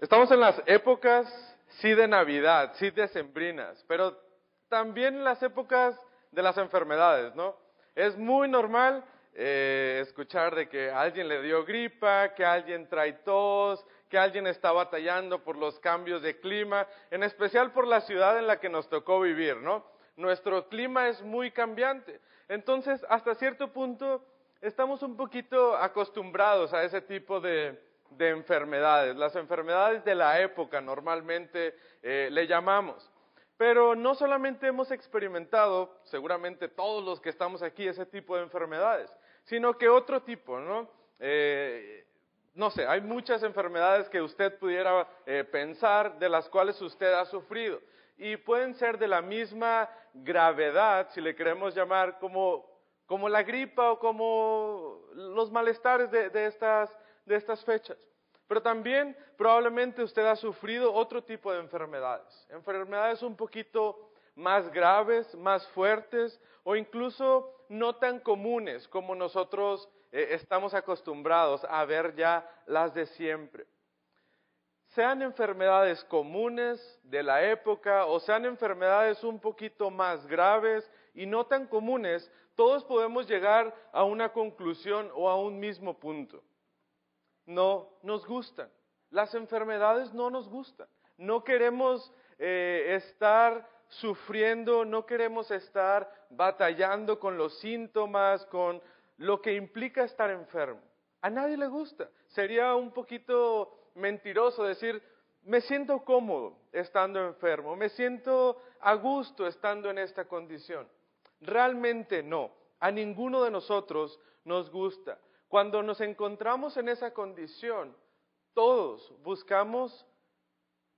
Estamos en las épocas, sí de Navidad, sí decembrinas, pero también en las épocas de las enfermedades, ¿no? Es muy normal eh, escuchar de que alguien le dio gripa, que alguien trae tos, que alguien está batallando por los cambios de clima, en especial por la ciudad en la que nos tocó vivir, ¿no? Nuestro clima es muy cambiante. Entonces, hasta cierto punto, estamos un poquito acostumbrados a ese tipo de, de enfermedades, las enfermedades de la época normalmente eh, le llamamos. Pero no solamente hemos experimentado, seguramente todos los que estamos aquí, ese tipo de enfermedades, sino que otro tipo, ¿no? Eh, no sé, hay muchas enfermedades que usted pudiera eh, pensar de las cuales usted ha sufrido y pueden ser de la misma gravedad, si le queremos llamar, como, como la gripa o como los malestares de, de estas de estas fechas. Pero también probablemente usted ha sufrido otro tipo de enfermedades, enfermedades un poquito más graves, más fuertes o incluso no tan comunes como nosotros eh, estamos acostumbrados a ver ya las de siempre. Sean enfermedades comunes de la época o sean enfermedades un poquito más graves y no tan comunes, todos podemos llegar a una conclusión o a un mismo punto no nos gustan. Las enfermedades no nos gustan. No queremos eh, estar sufriendo, no queremos estar batallando con los síntomas, con lo que implica estar enfermo. A nadie le gusta. Sería un poquito mentiroso decir, me siento cómodo estando enfermo, me siento a gusto estando en esta condición. Realmente no. A ninguno de nosotros nos gusta. Cuando nos encontramos en esa condición, todos buscamos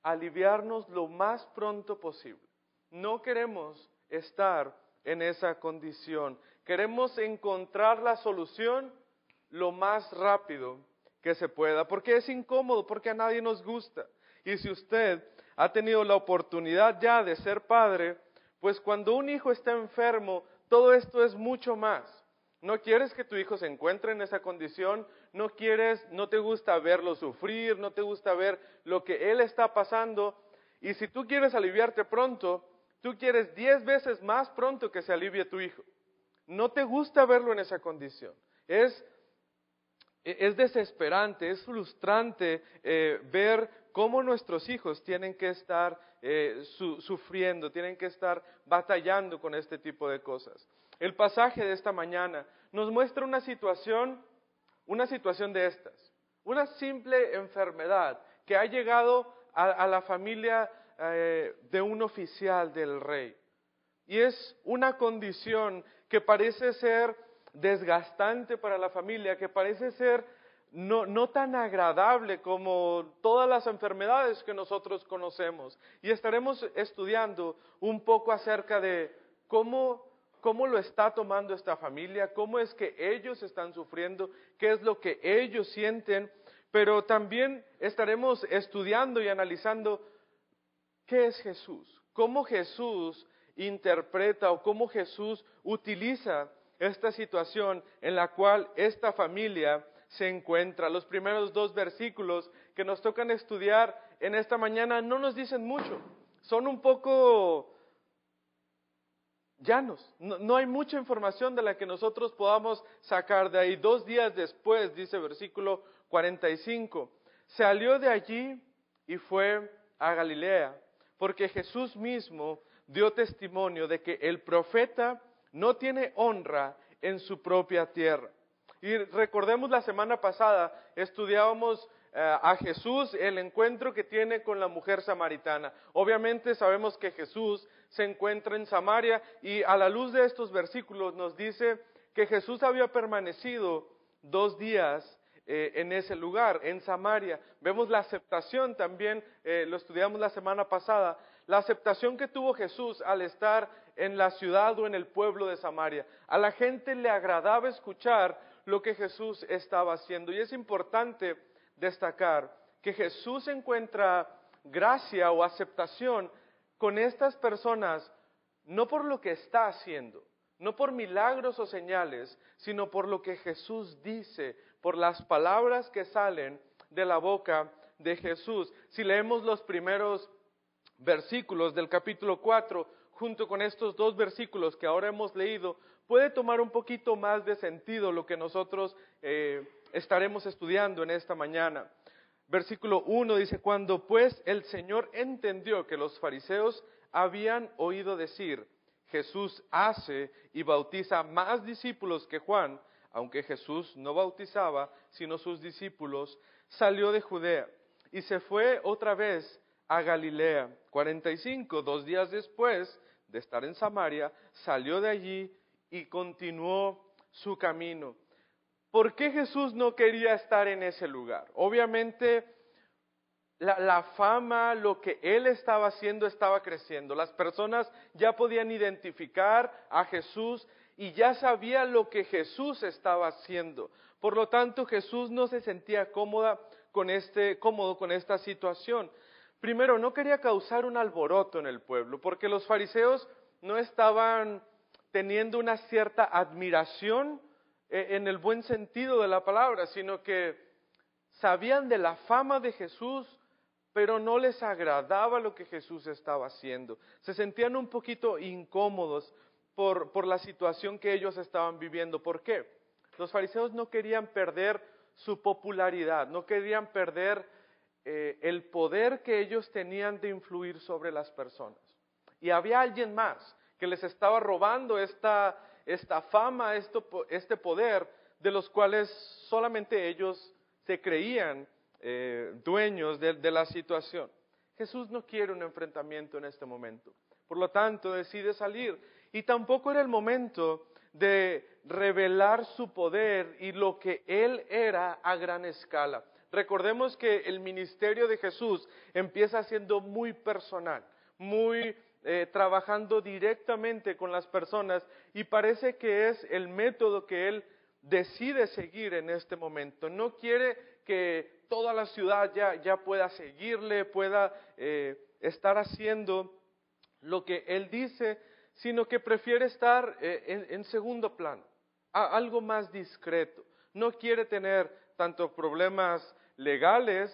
aliviarnos lo más pronto posible. No queremos estar en esa condición. Queremos encontrar la solución lo más rápido que se pueda, porque es incómodo, porque a nadie nos gusta. Y si usted ha tenido la oportunidad ya de ser padre, pues cuando un hijo está enfermo, todo esto es mucho más. No quieres que tu hijo se encuentre en esa condición, no quieres, no te gusta verlo sufrir, no te gusta ver lo que él está pasando. Y si tú quieres aliviarte pronto, tú quieres diez veces más pronto que se alivie tu hijo. No te gusta verlo en esa condición. Es, es desesperante, es frustrante eh, ver cómo nuestros hijos tienen que estar eh, sufriendo, tienen que estar batallando con este tipo de cosas. El pasaje de esta mañana nos muestra una situación, una situación de estas, una simple enfermedad que ha llegado a, la familia eh, de un oficial del rey. Y es una condición que parece ser desgastante para la familia, que parece ser no, no, tan agradable como todas las enfermedades que nosotros conocemos. Y estaremos estudiando un poco acerca de cómo cómo lo está tomando esta familia, cómo es que ellos están sufriendo, qué es lo que ellos sienten, pero también estaremos estudiando y analizando qué es Jesús, cómo Jesús interpreta o cómo Jesús utiliza esta situación en la cual esta familia se encuentra. Los primeros dos versículos que nos tocan estudiar en esta mañana no nos dicen mucho, son un poco llanos. No, no, hay mucha información de la que nosotros podamos sacar de ahí. Dos días después, dice versículo 45, salió de allí y fue a Galilea, porque Jesús mismo dio testimonio de que el profeta no tiene honra en su propia tierra. Y recordemos la semana pasada, estudiábamos eh, a Jesús el encuentro que tiene con la mujer samaritana. Obviamente sabemos que Jesús se encuentra en Samaria y a la luz de estos versículos nos dice que Jesús había permanecido dos días eh, en ese lugar, en Samaria. Vemos la aceptación también, eh, lo estudiamos la semana pasada, la aceptación que tuvo Jesús al estar en la ciudad o en el pueblo de Samaria. A la gente le agradaba escuchar lo que Jesús estaba haciendo. Y es importante destacar que Jesús encuentra gracia o aceptación con estas personas no por lo que está haciendo, no por milagros o señales, sino por lo que Jesús dice, por las palabras que salen de la boca de Jesús. Si leemos los primeros versículos del capítulo 4, junto con estos dos versículos que ahora hemos leído, puede tomar un poquito más de sentido lo que nosotros eh, estaremos estudiando en esta mañana. Versículo 1 dice, cuando pues el Señor entendió que los fariseos habían oído decir, Jesús hace y bautiza más discípulos que Juan, aunque Jesús no bautizaba, sino sus discípulos, salió de Judea y se fue otra vez a Galilea. 45, dos días después de estar en Samaria, salió de allí y continuó su camino. ¿Por qué Jesús no quería estar en ese lugar? Obviamente la, fama, lo que él estaba haciendo estaba creciendo. Las personas ya podían identificar a Jesús y ya sabían lo que Jesús estaba haciendo. Por lo tanto, Jesús no se sentía cómoda con este, cómodo con esta situación. Primero, no quería causar un alboroto en el pueblo, porque los fariseos no estaban teniendo una cierta admiración en el buen sentido de la palabra, sino que sabían de la fama de Jesús, pero no les agradaba lo que Jesús estaba haciendo. Se sentían un poquito incómodos por, por la situación que ellos estaban viviendo. ¿Por qué? Los fariseos no querían perder su popularidad, no querían perder eh, el poder que ellos tenían de influir sobre las personas. Y había alguien más que les estaba robando esta, esta fama, este poder, de los cuales solamente ellos se creían eh, dueños de, de la situación. Jesús no quiere un enfrentamiento en este momento. Por lo tanto, decide salir. Y tampoco era el momento de revelar su poder y lo que Él era a gran escala. Recordemos que el ministerio de Jesús empieza siendo muy personal, muy eh, trabajando directamente con las personas y parece que es el método que él decide seguir en este momento. No quiere que toda la ciudad ya, pueda seguirle, pueda eh, estar haciendo lo que él dice, sino que prefiere estar eh, en, segundo plano, algo más discreto. No quiere tener tanto problemas legales,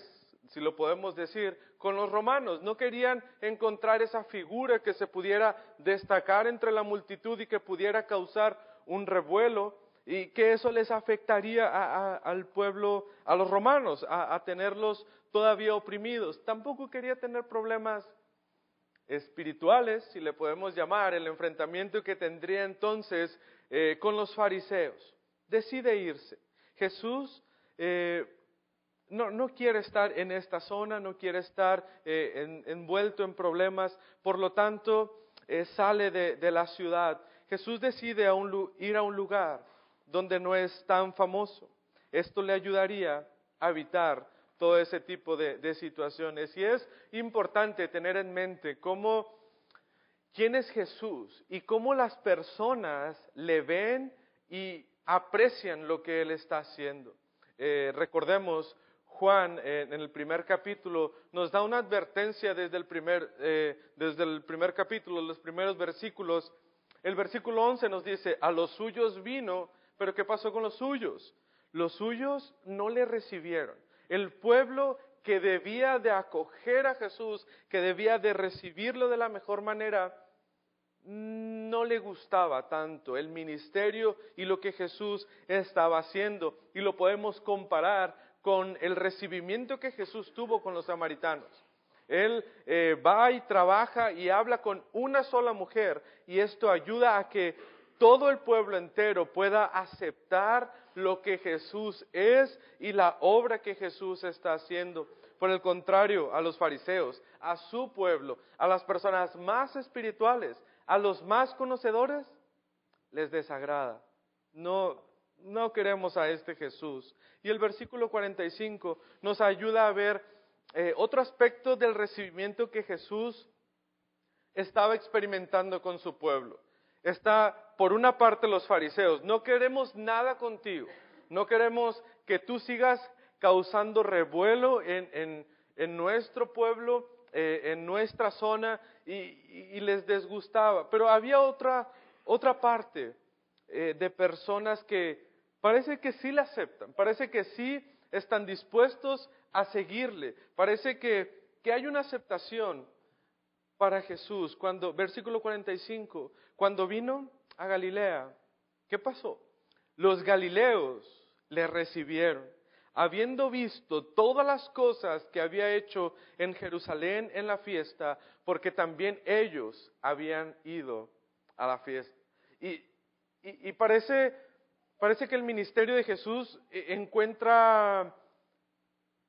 si lo podemos decir, con los romanos. No querían encontrar esa figura que se pudiera destacar entre la multitud y que pudiera causar un revuelo y que eso les afectaría al pueblo, a los romanos, a, tenerlos todavía oprimidos. Tampoco quería tener problemas espirituales, si le podemos llamar, el enfrentamiento que tendría entonces eh, con los fariseos. Decide irse. Jesús eh, no, no quiere estar en esta zona, no quiere estar eh, envuelto en problemas, por lo tanto eh, sale de, la ciudad. Jesús decide ir a un lugar donde no es tan famoso. Esto le ayudaría a evitar todo ese tipo de, de situaciones. Y es importante tener en mente cómo, quién es Jesús y cómo las personas le ven y aprecian lo que Él está haciendo. Eh, recordemos Juan en el primer capítulo nos da una advertencia desde el primer, eh, desde el primer capítulo, los primeros versículos. El versículo 11 nos dice, a los suyos vino, pero ¿qué pasó con los suyos? Los suyos no le recibieron. El pueblo que debía de acoger a Jesús, que debía de recibirlo de la mejor manera, no le gustaba tanto el ministerio y lo que Jesús estaba haciendo. Y lo podemos comparar con el recibimiento que Jesús tuvo con los samaritanos. Él eh, va y trabaja y habla con una sola mujer y esto ayuda a que todo el pueblo entero pueda aceptar lo que Jesús es y la obra que Jesús está haciendo. Por el contrario, a los fariseos, a su pueblo, a las personas más espirituales, a los más conocedores, les desagrada. No, no queremos a este Jesús. Y el versículo 45 nos ayuda a ver eh, otro aspecto del recibimiento que Jesús estaba experimentando con su pueblo. Está, por una parte, los fariseos, no queremos nada contigo, no queremos que tú sigas causando revuelo en, nuestro pueblo, eh, en nuestra zona, y, les desgustaba. Pero había otra, otra parte eh, de personas que parece que sí la aceptan, parece que sí están dispuestos a seguirle. Parece que, que hay una aceptación para Jesús. Cuando, versículo 45, cuando vino a Galilea, ¿qué pasó? Los galileos le recibieron, habiendo visto todas las cosas que había hecho en Jerusalén en la fiesta, porque también ellos habían ido a la fiesta. Y, y, parece, parece que el ministerio de Jesús eh, encuentra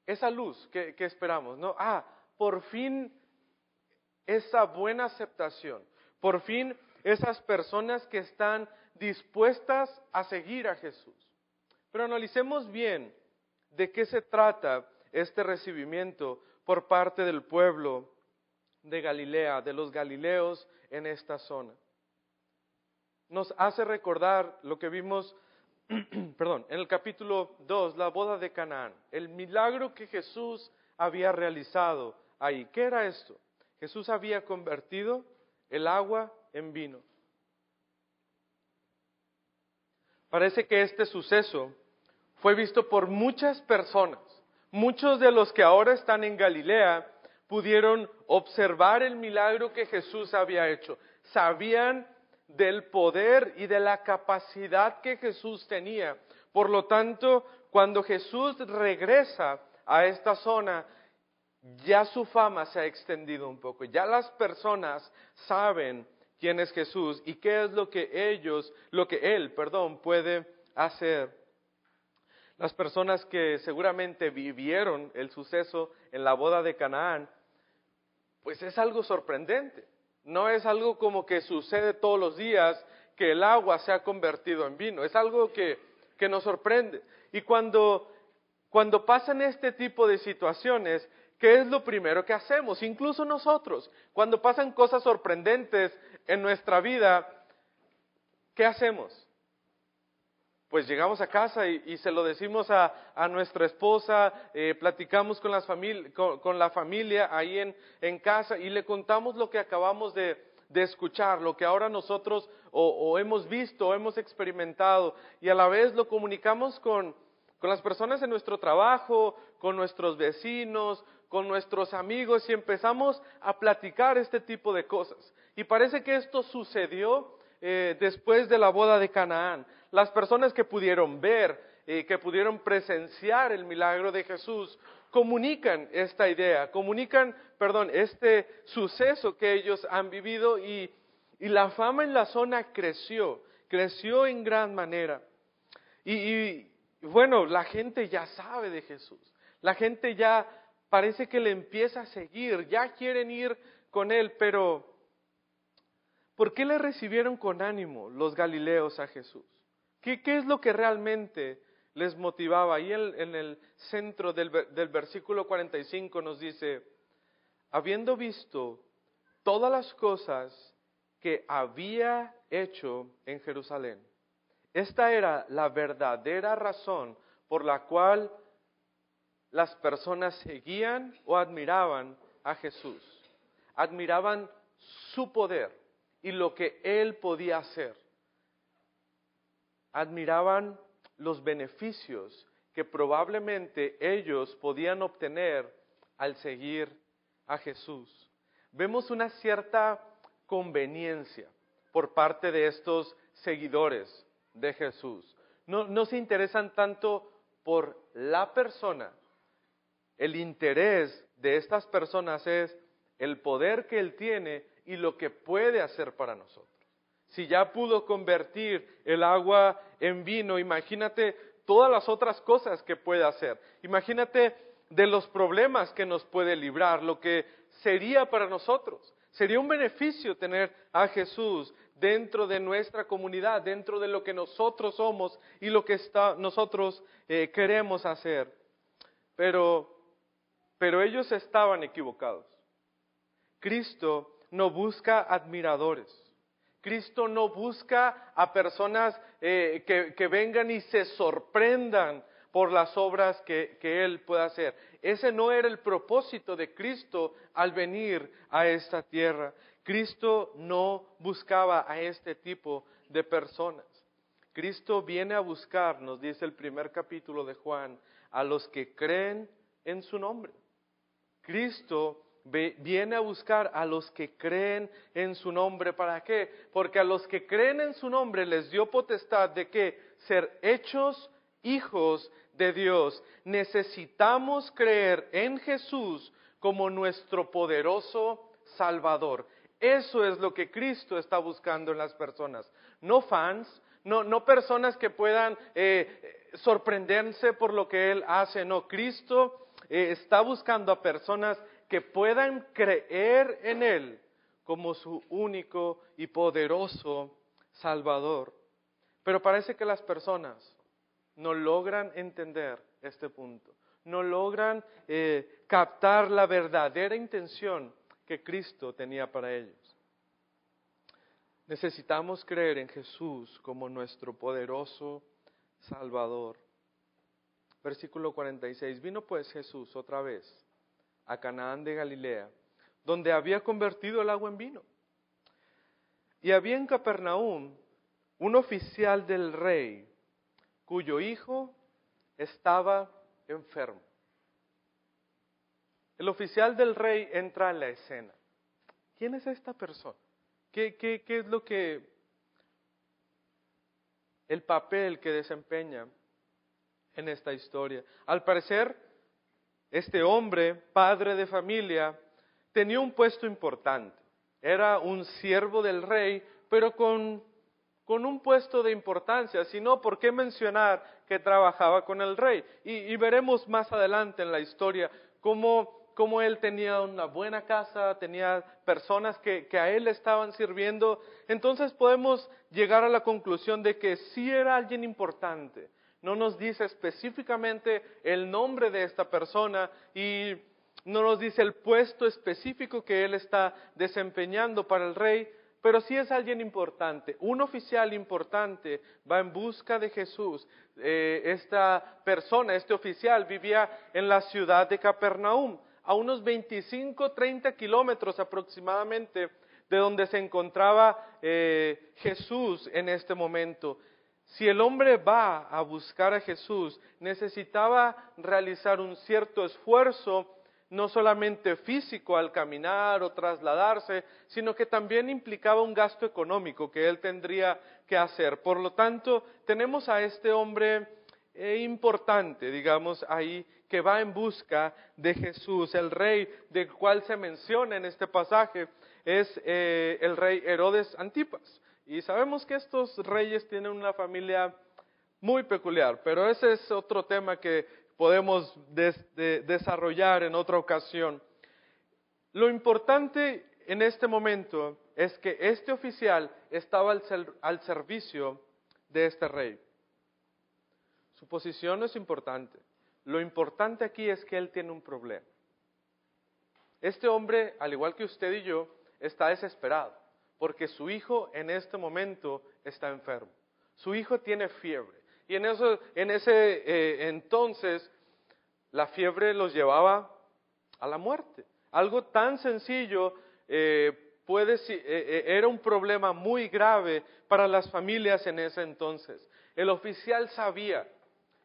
esa luz que, que esperamos, ¿no? Ah, por fin esa buena aceptación, por fin esas personas que están dispuestas a seguir a Jesús. Pero analicemos bien de qué se trata este recibimiento por parte del pueblo de Galilea, de los galileos en esta zona. Nos hace recordar lo que vimos, perdón, en el capítulo 2, la boda de Canaán, el milagro que Jesús había realizado ahí. ¿Qué era esto? Jesús había convertido el agua en vino. Parece que este suceso fue visto por muchas personas. Muchos de los que ahora están en Galilea pudieron observar el milagro que Jesús había hecho. Sabían del poder y de la capacidad que Jesús tenía. Por lo tanto, cuando Jesús regresa a esta zona, ya su fama se ha extendido un poco. Ya las personas saben quién es Jesús y qué es lo que ellos, lo que Él, perdón, puede hacer. Las personas que seguramente vivieron el suceso en la boda de Canaán, pues es algo sorprendente. No es algo como que sucede todos los días que el agua se ha convertido en vino. Es algo que, que nos sorprende. Y cuando, cuando pasan este tipo de situaciones, ¿qué es lo primero que hacemos? Incluso nosotros, cuando pasan cosas sorprendentes en nuestra vida, ¿qué hacemos? Pues llegamos a casa y, se lo decimos a, nuestra esposa, eh, platicamos con, con, la familia ahí en, en, casa y le contamos lo que acabamos de, escuchar, lo que ahora nosotros o, hemos visto o hemos experimentado y a la vez lo comunicamos con, con las personas en nuestro trabajo, con nuestros vecinos, con nuestros amigos y empezamos a platicar este tipo de cosas. Y parece que esto sucedió eh, después de la boda de Canaán. Las personas que pudieron ver, eh, que pudieron presenciar el milagro de Jesús, comunican esta idea, comunican, perdón, este suceso que ellos han vivido y, la fama en la zona creció, creció en gran manera. Y, y bueno, la gente ya sabe de Jesús, la gente ya parece que le empieza a seguir, ya quieren ir con él, pero ¿por qué le recibieron con ánimo los galileos a Jesús? ¿Qué, es lo que realmente les motivaba? Ahí en, el centro del, del versículo 45 nos dice, habiendo visto todas las cosas que había hecho en Jerusalén. Esta era la verdadera razón por la cual las personas seguían o admiraban a Jesús. Admiraban su poder y lo que él podía hacer. Admiraban los beneficios que probablemente ellos podían obtener al seguir a Jesús. Vemos una cierta conveniencia por parte de estos seguidores de Jesús. No, no se interesan tanto por la persona, el interés de estas personas es el poder que Él tiene y lo que puede hacer para nosotros. Si ya pudo convertir el agua en vino, imagínate todas las otras cosas que puede hacer. Imagínate de los problemas que nos puede librar, lo que sería para nosotros. Sería un beneficio tener a Jesús dentro de nuestra comunidad, dentro de lo que nosotros somos y lo que nosotros eh, queremos hacer. Pero pero ellos estaban equivocados. Cristo no busca admiradores. Cristo no busca a personas eh, que, vengan y se sorprendan por las obras que, que, Él pueda hacer. Ese no era el propósito de Cristo al venir a esta tierra. Cristo no buscaba a este tipo de personas. Cristo viene a buscar, nos dice el primer capítulo de Juan, a los que creen en su nombre. Cristo viene a buscar a los que creen en su nombre. ¿Para qué? Porque a los que creen en su nombre les dio potestad de que ser hechos hijos de Dios. Necesitamos creer en Jesús como nuestro poderoso Salvador. Eso es lo que Cristo está buscando en las personas. No fans, no, no personas que puedan eh, sorprenderse por lo que Él hace. No, Cristo eh, está buscando a personas que puedan creer en Él como su único y poderoso Salvador. Pero parece que las personas no logran entender este punto, no logran eh, captar la verdadera intención que Cristo tenía para ellos. Necesitamos creer en Jesús como nuestro poderoso Salvador. Versículo 46. Vino pues Jesús otra vez a Canaán de Galilea, donde había convertido el agua en vino. Y había en Capernaum un oficial del rey cuyo hijo estaba enfermo. El oficial del rey entra en la escena. ¿Quién es esta persona? ¿Qué, qué, qué es lo que, el papel que desempeña en esta historia? Al parecer, este hombre, padre de familia, tenía un puesto importante. Era un siervo del rey, pero con, con un puesto de importancia. Si no, ¿por qué mencionar que trabajaba con el rey? Y, veremos más adelante en la historia cómo él tenía una buena casa, tenía personas que, a él estaban sirviendo, entonces podemos llegar a la conclusión de que sí era alguien importante. No nos dice específicamente el nombre de esta persona y no nos dice el puesto específico que él está desempeñando para el rey, pero sí es alguien importante. Un oficial importante va en busca de Jesús. Eh, esta persona, este oficial, vivía en la ciudad de Capernaum a unos 25, 30 kilómetros aproximadamente de donde se encontraba eh, Jesús en este momento. Si el hombre va a buscar a Jesús, necesitaba realizar un cierto esfuerzo, no solamente físico al caminar o trasladarse, sino que también implicaba un gasto económico que él tendría que hacer. Por lo tanto, tenemos a este hombre eh, importante, digamos, ahí que va en busca de Jesús. El rey del cual se menciona en este pasaje es eh, el rey Herodes Antipas. Y sabemos que estos reyes tienen una familia muy peculiar, pero ese es otro tema que podemos desarrollar en otra ocasión. Lo importante en este momento es que este oficial estaba al servicio de este rey. Su posición no es importante. Lo importante aquí es que él tiene un problema. Este hombre, al igual que usted y yo, está desesperado porque su hijo en este momento está enfermo. Su hijo tiene fiebre. Y en, eso, en ese eh, entonces la fiebre los llevaba a la muerte. Algo tan sencillo eh, puede, eh, era un problema muy grave para las familias en ese entonces. El oficial sabía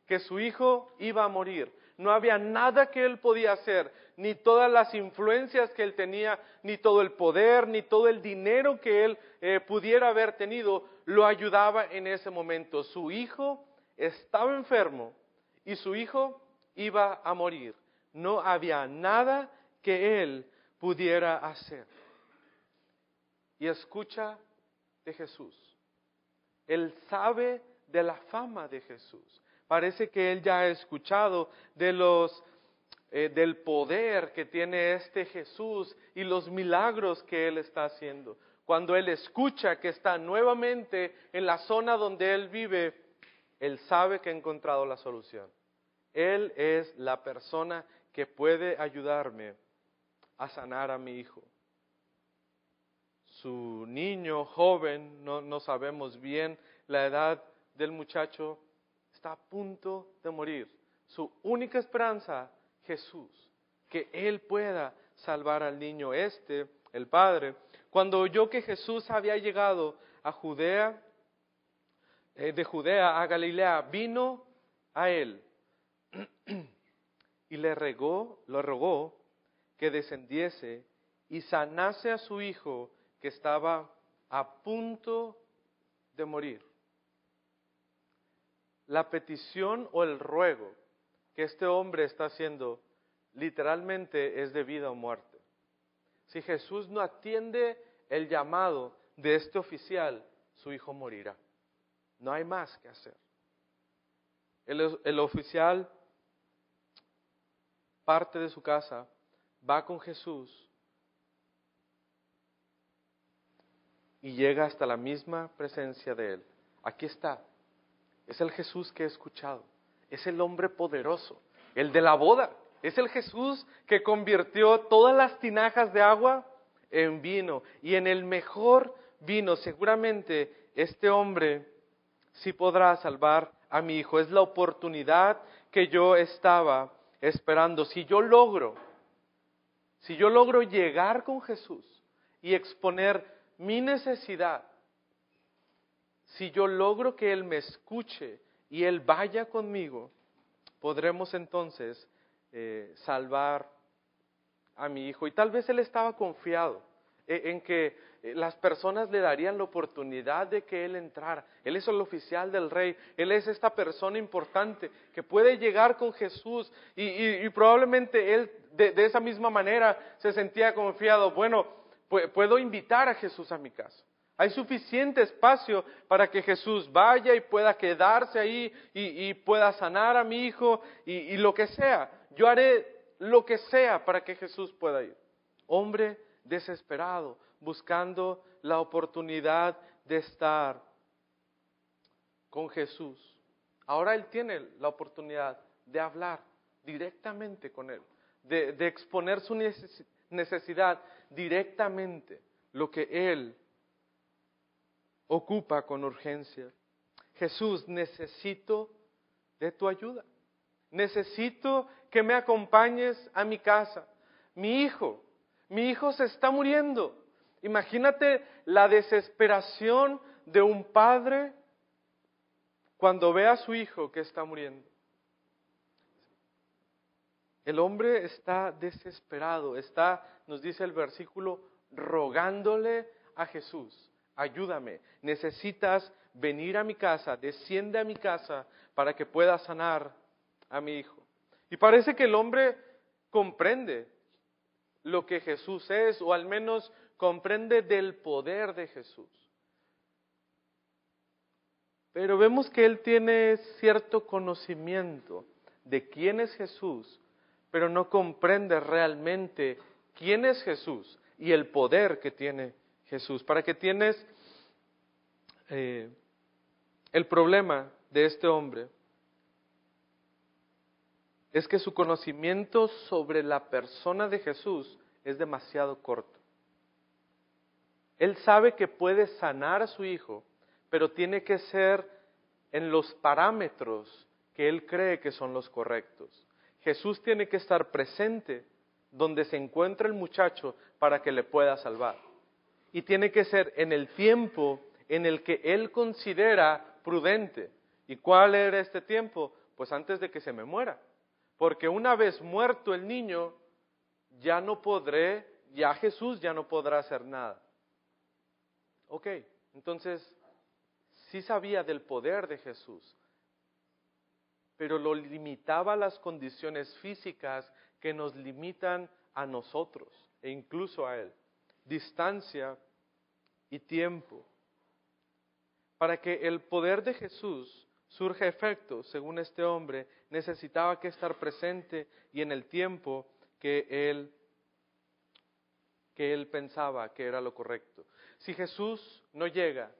que su hijo iba a morir. No había nada que él podía hacer, ni todas las influencias que él tenía, ni todo el poder, ni todo el dinero que él eh, pudiera haber tenido, lo ayudaba en ese momento. Su hijo estaba enfermo y su hijo iba a morir. No había nada que él pudiera hacer. Y escucha de Jesús. Él sabe de la fama de Jesús. Parece que él ya ha escuchado de los, eh, del poder que tiene este Jesús y los milagros que él está haciendo. Cuando él escucha que está nuevamente en la zona donde él vive, él sabe que ha encontrado la solución. Él es la persona que puede ayudarme a sanar a mi hijo. Su niño joven, no, no sabemos bien la edad del muchacho, está a punto de morir. Su única esperanza, Jesús, que Él pueda salvar al niño este, el Padre. Cuando oyó que Jesús había llegado a Judea, eh, de Judea a Galilea, vino a Él y le regó, lo rogó que descendiese y sanase a su hijo que estaba a punto de morir. La petición o el ruego que este hombre está haciendo literalmente es de vida o muerte. Si Jesús no atiende el llamado de este oficial, su hijo morirá. No hay más que hacer. El, oficial parte de su casa, va con Jesús y llega hasta la misma presencia de Él. Aquí está. Es el Jesús que he escuchado. Es el hombre poderoso, el de la boda. Es el Jesús que convirtió todas las tinajas de agua en vino. Y en el mejor vino, seguramente este hombre sí podrá salvar a mi hijo. Es la oportunidad que yo estaba esperando. Si yo logro, si yo logro llegar con Jesús y exponer mi necesidad, si yo logro que Él me escuche y Él vaya conmigo, podremos entonces eh, salvar a mi hijo. Y tal vez Él estaba confiado eh, en que eh, las personas le darían la oportunidad de que Él entrara. Él es el oficial del rey, Él es esta persona importante que puede llegar con Jesús y, probablemente Él de, de, esa misma manera se sentía confiado. Bueno, puedo invitar a Jesús a mi casa. Hay suficiente espacio para que Jesús vaya y pueda quedarse ahí y, pueda sanar a mi hijo y, lo que sea. Yo haré lo que sea para que Jesús pueda ir. Hombre desesperado, buscando la oportunidad de estar con Jesús. Ahora Él tiene la oportunidad de hablar directamente con Él, de, de exponer su necesidad directamente, lo que Él ocupa con urgencia. Jesús, necesito de tu ayuda. Necesito que me acompañes a mi casa. Mi hijo, mi hijo se está muriendo. Imagínate la desesperación de un padre cuando ve a su hijo que está muriendo. El hombre está desesperado, está, nos dice el versículo, rogándole a Jesús ayúdame, necesitas venir a mi casa, desciende a mi casa para que pueda sanar a mi hijo. Y parece que el hombre comprende lo que Jesús es, o al menos comprende del poder de Jesús. Pero vemos que él tiene cierto conocimiento de quién es Jesús, pero no comprende realmente quién es Jesús y el poder que tiene Jesús. Para que tienes eh, el problema de este hombre es que su conocimiento sobre la persona de Jesús es demasiado corto. Él sabe que puede sanar a su hijo, pero tiene que ser en los parámetros que él cree que son los correctos. Jesús tiene que estar presente donde se encuentra el muchacho para que le pueda salvar y tiene que ser en el tiempo en el que él considera prudente. ¿Y cuál era este tiempo? Pues antes de que se me muera. Porque una vez muerto el niño, ya no podré, ya Jesús ya no podrá hacer nada. Ok, entonces sí sabía del poder de Jesús, pero lo limitaba a las condiciones físicas que nos limitan a nosotros e incluso a Él distancia y tiempo. Para que el poder de Jesús surja efecto, según este hombre, necesitaba que estar presente y en el tiempo que él que él pensaba que era lo correcto. Si Jesús no llega,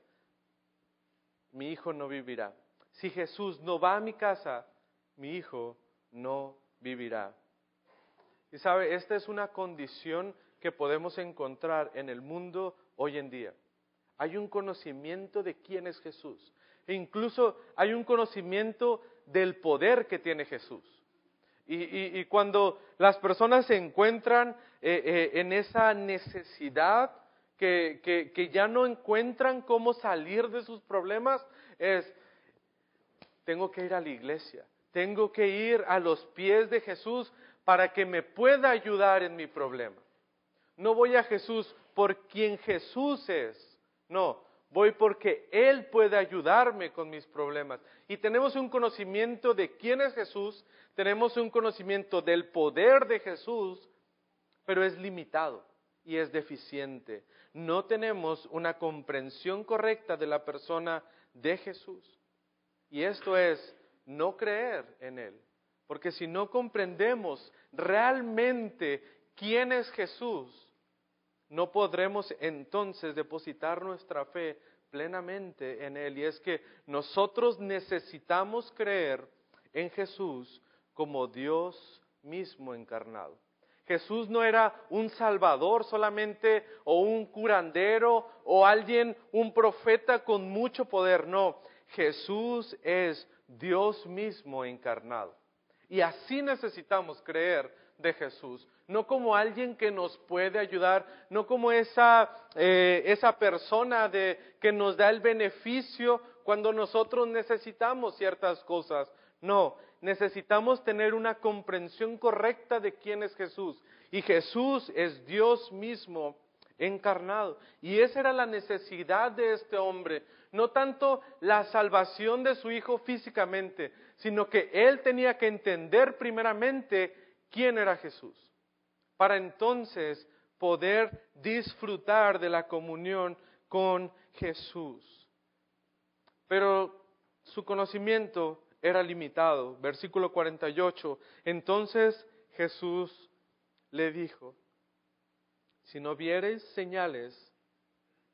mi hijo no vivirá. Si Jesús no va a mi casa, mi hijo no vivirá. Y sabe, esta es una condición que podemos encontrar en el mundo hoy en día. Hay un conocimiento de quién es Jesús. E incluso hay un conocimiento del poder que tiene Jesús. Y, cuando las personas se encuentran eh, eh, en esa necesidad, que, que, ya no encuentran cómo salir de sus problemas, es, tengo que ir a la iglesia, Tengo que ir a los pies de Jesús para que me pueda ayudar en mi problema. No voy a Jesús por quien Jesús es. No, voy porque Él puede ayudarme con mis problemas. Y tenemos un conocimiento de quién es Jesús, tenemos un conocimiento del poder de Jesús, pero es limitado y es deficiente. No tenemos una comprensión correcta de la persona de Jesús. Y esto es no creer en Él. Porque si no comprendemos realmente quién es Jesús, no podremos entonces depositar nuestra fe plenamente en Él. Y es que nosotros necesitamos creer en Jesús como Dios mismo encarnado. Jesús no era un salvador solamente o un curandero o alguien, un profeta con mucho poder, no. Jesús es Dios mismo encarnado. Y así necesitamos creer de Jesús, no como alguien que nos puede ayudar, no como esa, eh, esa persona de, que nos da el beneficio cuando nosotros necesitamos ciertas cosas. No, necesitamos tener una comprensión correcta de quién es Jesús. Y Jesús es Dios mismo encarnado. Y esa era la necesidad de este hombre. No tanto la salvación de su hijo físicamente, sino que él tenía que entender primeramente quién era Jesús. Para entonces poder disfrutar de la comunión con Jesús. Pero su conocimiento era limitado. Versículo 48. Entonces Jesús le dijo, si no viereis señales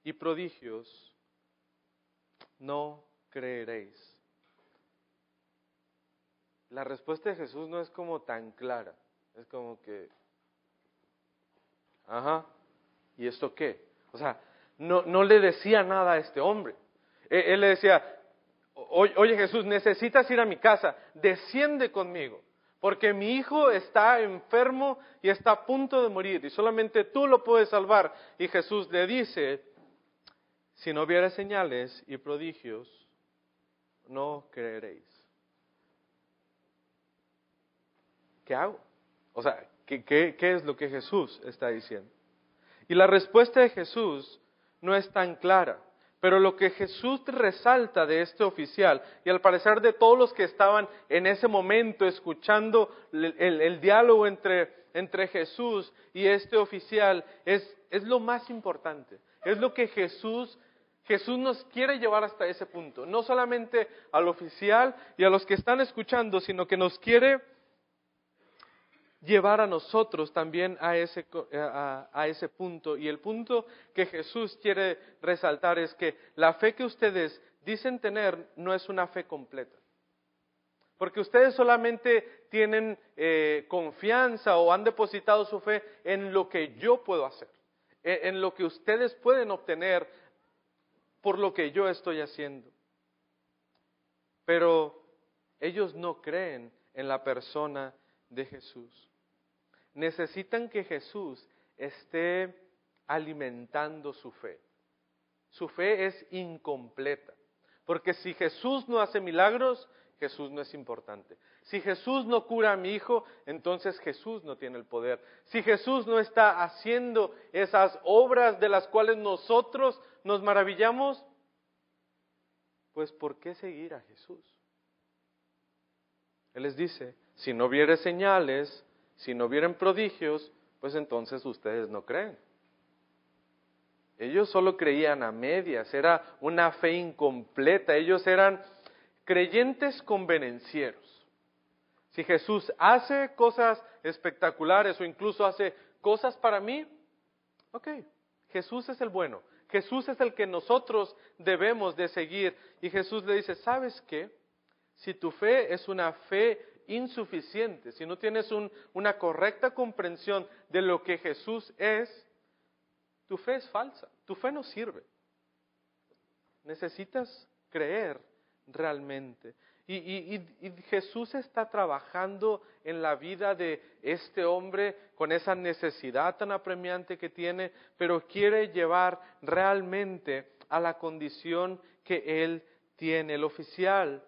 y prodigios, no creeréis. La respuesta de Jesús no es como tan clara, es como que, ajá, ¿y esto qué? O sea, no, no le decía nada a este hombre. E, él le decía, oye Jesús, necesitas ir a mi casa, desciende conmigo, porque mi hijo está enfermo y está a punto de morir y solamente tú lo puedes salvar. Y Jesús le dice, si no hubiera señales y prodigios, no creeréis. ¿Qué hago? O sea, ¿qué, qué es lo que Jesús está diciendo? Y la respuesta de Jesús no es tan clara. Pero lo que Jesús resalta de este oficial, y al parecer de todos los que estaban en ese momento escuchando el, diálogo entre, entre, Jesús y este oficial, es, es lo más importante. Es lo que Jesús, Jesús nos quiere llevar hasta ese punto. No solamente al oficial y a los que están escuchando, sino que nos quiere llevar a nosotros también a ese, a, ese punto. Y el punto que Jesús quiere resaltar es que la fe que ustedes dicen tener no es una fe completa. Porque ustedes solamente tienen eh, confianza o han depositado su fe en lo que yo puedo hacer, en lo que ustedes pueden obtener por lo que yo estoy haciendo. Pero ellos no creen en la persona de Jesús necesitan que Jesús esté alimentando su fe. Su fe es incompleta, porque si Jesús no hace milagros, Jesús no es importante. Si Jesús no cura a mi hijo, entonces Jesús no tiene el poder. Si Jesús no está haciendo esas obras de las cuales nosotros nos maravillamos, pues ¿por qué seguir a Jesús? Él les dice, si no viere señales, si no vieran prodigios, pues entonces ustedes no creen. Ellos solo creían a medias, era una fe incompleta, ellos eran creyentes convenencieros. Si Jesús hace cosas espectaculares o incluso hace cosas para mí, ok, Jesús es el bueno, Jesús es el que nosotros debemos de seguir. Y Jesús le dice, ¿sabes qué? Si tu fe es una fe insuficiente, si no tienes una correcta comprensión de lo que Jesús es, tu fe es falsa, tu fe no sirve. Necesitas creer realmente. Y, y, Jesús está trabajando en la vida de este hombre con esa necesidad tan apremiante que tiene, pero quiere llevar realmente a la condición que él tiene. El oficial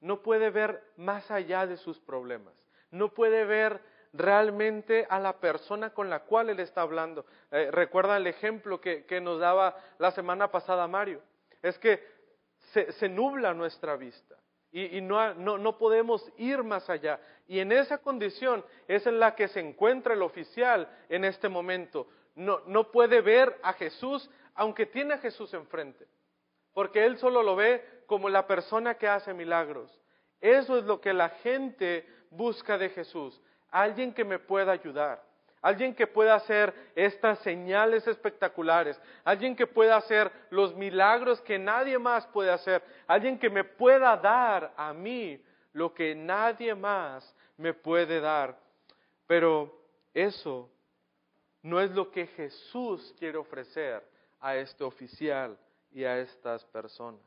no puede ver más allá de sus problemas, no puede ver realmente a la persona con la cual él está hablando. Eh, recuerda el ejemplo que, nos daba la semana pasada Mario, es que se, nubla nuestra vista y, no, no, podemos ir más allá. Y en esa condición es en la que se encuentra el oficial en este momento. No, no puede ver a Jesús aunque tiene a Jesús enfrente, porque él solo lo ve como la persona que hace milagros. Eso es lo que la gente busca de Jesús, alguien que me pueda ayudar, alguien que pueda hacer estas señales espectaculares, alguien que pueda hacer los milagros que nadie más puede hacer, alguien que me pueda dar a mí lo que nadie más me puede dar. Pero eso no es lo que Jesús quiere ofrecer a este oficial y a estas personas.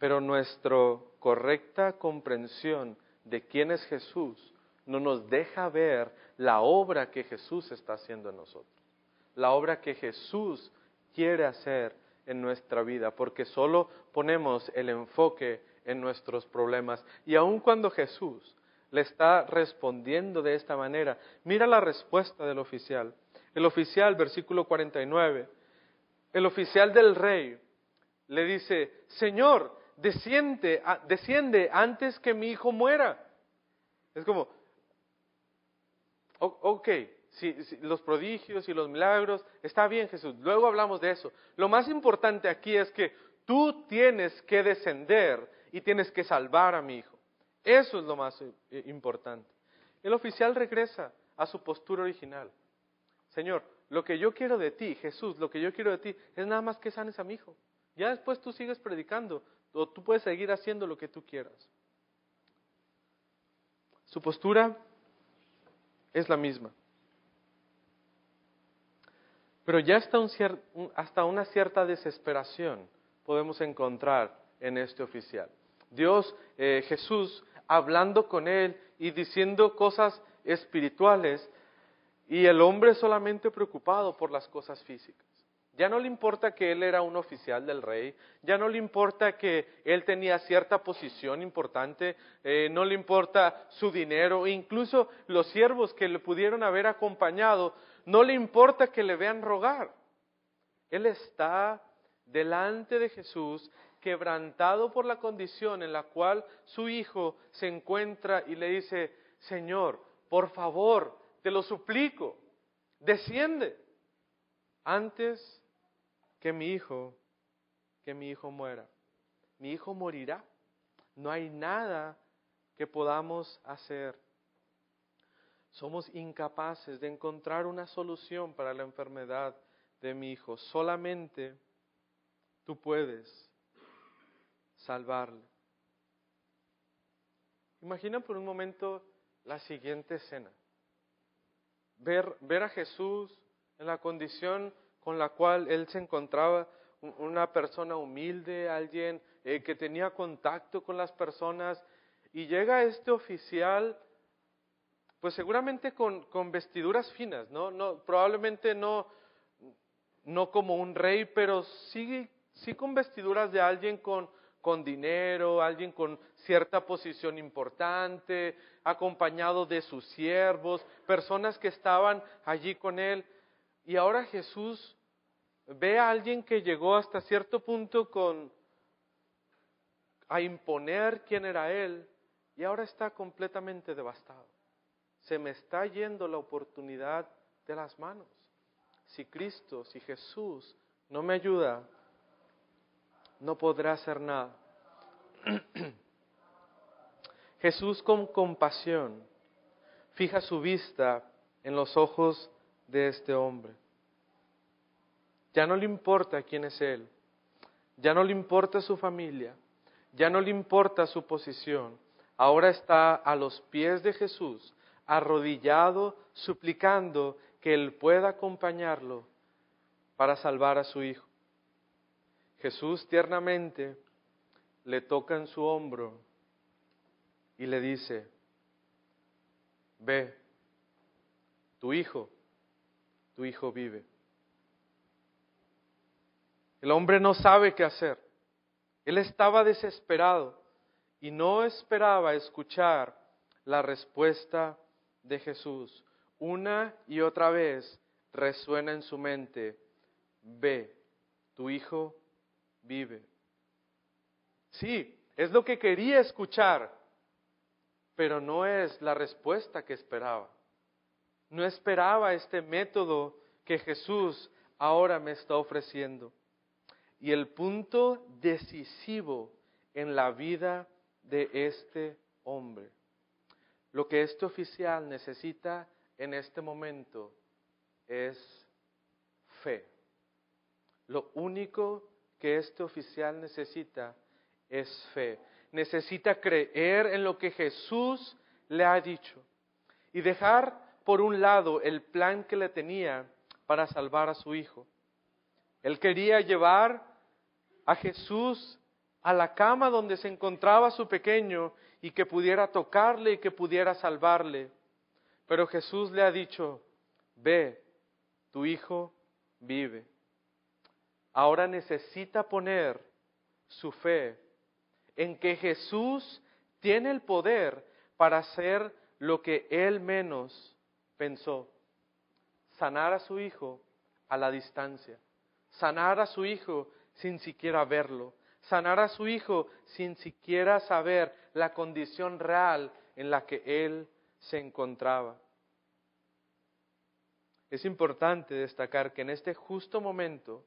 Pero nuestra correcta comprensión de quién es Jesús no nos deja ver la obra que Jesús está haciendo en nosotros, la obra que Jesús quiere hacer en nuestra vida, porque solo ponemos el enfoque en nuestros problemas. Y aun cuando Jesús le está respondiendo de esta manera, mira la respuesta del oficial. El oficial, versículo 49, el oficial del rey le dice, Señor, desciende, desciende antes que mi hijo muera. Es como, ok, si, los prodigios y los milagros, está bien Jesús, luego hablamos de eso. Lo más importante aquí es que tú tienes que descender y tienes que salvar a mi hijo. Eso es lo más eh, importante. El oficial regresa a su postura original. Señor, lo que yo quiero de ti, Jesús, lo que yo quiero de ti es nada más que sanes a mi hijo. Ya después tú sigues predicando, tú puedes seguir haciendo lo que tú quieras. Su postura es la misma. Pero ya hasta, un hasta una cierta desesperación podemos encontrar en este oficial. Dios, eh, Jesús, hablando con él y diciendo cosas espirituales y el hombre solamente preocupado por las cosas físicas. Ya no le importa que él era un oficial del rey, ya no le importa que él tenía cierta posición importante, eh, no le importa su dinero, incluso los siervos que le pudieron haber acompañado, no le importa que le vean rogar. Él está delante de Jesús, quebrantado por la condición en la cual su hijo se encuentra y le dice, Señor, por favor, te lo suplico, desciende antes que mi hijo, que mi hijo muera. Mi hijo morirá. No hay nada que podamos hacer. Somos incapaces de encontrar una solución para la enfermedad de mi hijo. Solamente tú puedes salvarle. Imagina por un momento la siguiente escena. Ver, ver a Jesús en la condición con la cual él se encontraba, una persona humilde, alguien eh, que tenía contacto con las personas, y llega este oficial, pues seguramente con, vestiduras finas, ¿no? no probablemente no, no como un rey, pero sí, sí con vestiduras de alguien con, con dinero, alguien con cierta posición importante, acompañado de sus siervos, personas que estaban allí con él. Y ahora Jesús ve a alguien que llegó hasta cierto punto con a imponer quién era él y ahora está completamente devastado. Se me está yendo la oportunidad de las manos. Si Cristo, si Jesús no me ayuda, no podrá hacer nada. Jesús con compasión fija su vista en los ojos de este hombre. Ya no le importa quién es él, ya no le importa su familia, ya no le importa su posición. Ahora está a los pies de Jesús, arrodillado, suplicando que él pueda acompañarlo para salvar a su hijo. Jesús tiernamente le toca en su hombro y le dice, ve, tu hijo tu hijo vive. El hombre no sabe qué hacer. Él estaba desesperado y no esperaba escuchar la respuesta de Jesús. Una y otra vez resuena en su mente, ve, tu hijo vive. Sí, es lo que quería escuchar, pero no es la respuesta que esperaba. No esperaba este método que Jesús ahora me está ofreciendo. Y el punto decisivo en la vida de este hombre, lo que este oficial necesita en este momento es fe. Lo único que este oficial necesita es fe. Necesita creer en lo que Jesús le ha dicho y dejar por un lado el plan que le tenía para salvar a su hijo. Él quería llevar a Jesús a la cama donde se encontraba su pequeño y que pudiera tocarle y que pudiera salvarle. Pero Jesús le ha dicho, ve, tu hijo vive. Ahora necesita poner su fe en que Jesús tiene el poder para hacer lo que él menos pensó, sanar a su hijo a la distancia, sanar a su hijo sin siquiera verlo, sanar a su hijo sin siquiera saber la condición real en la que él se encontraba. Es importante destacar que en este justo momento,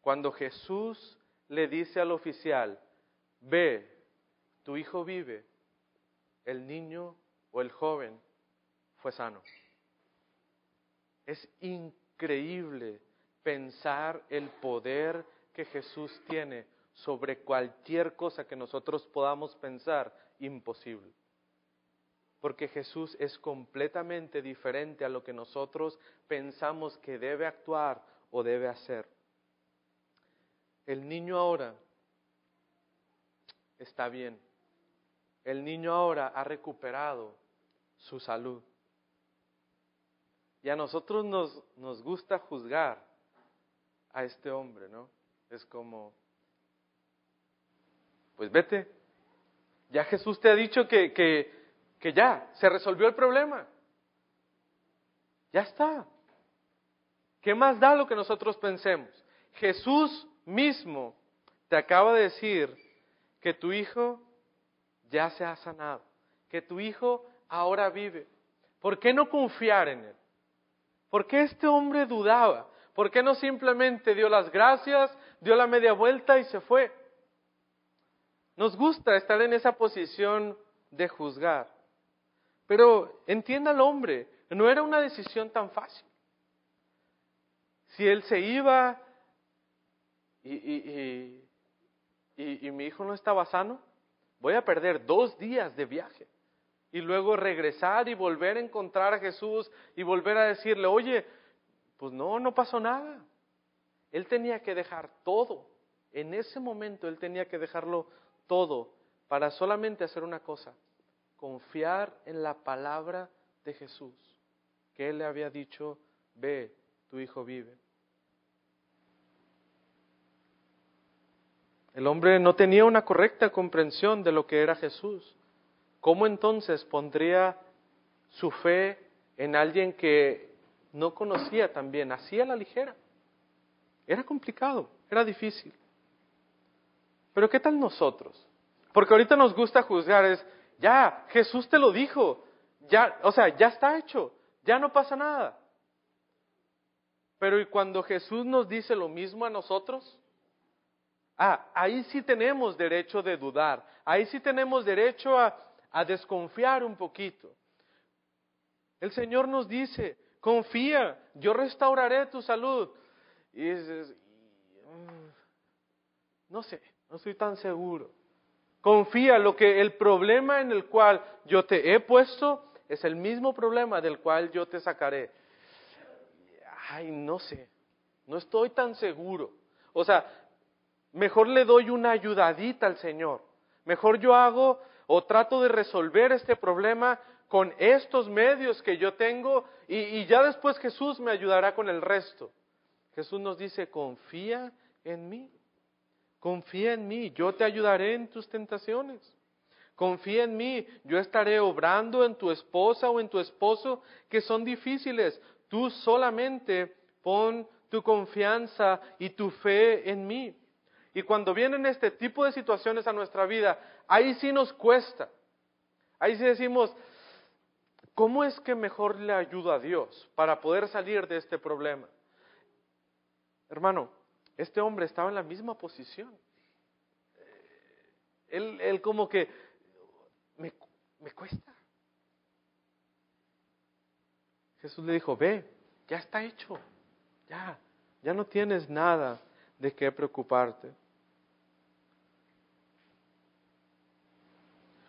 cuando Jesús le dice al oficial, ve, tu hijo vive, el niño o el joven fue sano. Es increíble pensar el poder que Jesús tiene sobre cualquier cosa que nosotros podamos pensar imposible. Porque Jesús es completamente diferente a lo que nosotros pensamos que debe actuar o debe hacer. El niño ahora está bien. El niño ahora ha recuperado su salud. Y a nosotros nos, nos gusta juzgar a este hombre, ¿no? Es como, pues vete, ya Jesús te ha dicho que, que, que ya, se resolvió el problema. Ya está. ¿Qué más da lo que nosotros pensemos? Jesús mismo te acaba de decir que tu hijo ya se ha sanado, que tu hijo ahora vive. ¿Por qué no confiar en él? ¿Por qué este hombre dudaba? ¿Por qué no simplemente dio las gracias, dio la media vuelta y se fue? Nos gusta estar en esa posición de juzgar. Pero entienda al hombre, no era una decisión tan fácil. Si él se iba y, y, y, y mi hijo no estaba sano, voy a perder dos días de viaje y luego regresar y volver a encontrar a Jesús y volver a decirle, oye, pues no, no pasó nada. Él tenía que dejar todo. En ese momento él tenía que dejarlo todo para solamente hacer una cosa, confiar en la palabra de Jesús, que él le había dicho, ve, tu hijo vive. El hombre no tenía una correcta comprensión de lo que era Jesús. ¿Cómo entonces pondría su fe en alguien que no conocía también, hacía la ligera? Era complicado, era difícil. Pero ¿qué tal nosotros? Porque ahorita nos gusta juzgar, es, ya, Jesús te lo dijo, ya, o sea, ya está hecho, ya no pasa nada. Pero ¿y cuando Jesús nos dice lo mismo a nosotros? Ah, ahí sí tenemos derecho de dudar, ahí sí tenemos derecho a, a desconfiar un poquito. El Señor nos dice, confía, yo restauraré tu salud. Y dices, mm, no sé, no estoy tan seguro. Confía, lo que el problema en el cual yo te he puesto es el mismo problema del cual yo te sacaré. Ay, no sé, no estoy tan seguro. O sea, mejor le doy una ayudadita al Señor. Mejor yo hago o trato de resolver este problema con estos medios que yo tengo y, ya después Jesús me ayudará con el resto. Jesús nos dice, confía en mí. confía en mí, yo te ayudaré en tus tentaciones. Confía en mí, yo estaré obrando en tu esposa o en tu esposo que son difíciles. Tú solamente pon tu confianza y tu fe en mí. Y cuando vienen este tipo de situaciones a nuestra vida, ahí sí nos cuesta. Ahí sí decimos, ¿cómo es que mejor le ayudo a Dios para poder salir de este problema? Hermano, este hombre estaba en la misma posición. Él, él como que me, me cuesta. Jesús le dijo, ve, ya está hecho, ya, ya no tienes nada de qué preocuparte.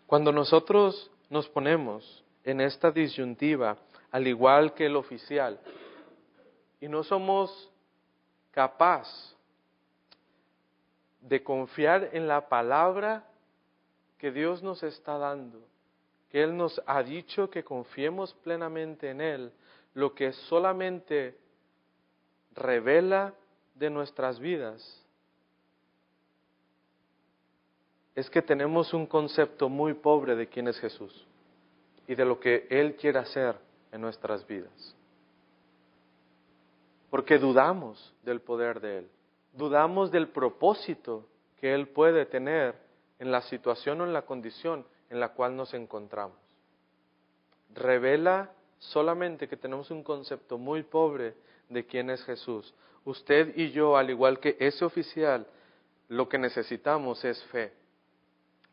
Cuando nosotros nos ponemos en esta disyuntiva, al igual que el oficial, y no somos capaz de confiar en la palabra que Dios nos está dando, que Él nos ha dicho que confiemos plenamente en Él, lo que solamente revela de nuestras vidas. Es que tenemos un concepto muy pobre de quién es Jesús y de lo que Él quiere hacer en nuestras vidas. Porque dudamos del poder de Él, dudamos del propósito que Él puede tener en la situación o en la condición en la cual nos encontramos. Revela solamente que tenemos un concepto muy pobre de quién es Jesús. Usted y yo, al igual que ese oficial, lo que necesitamos es fe.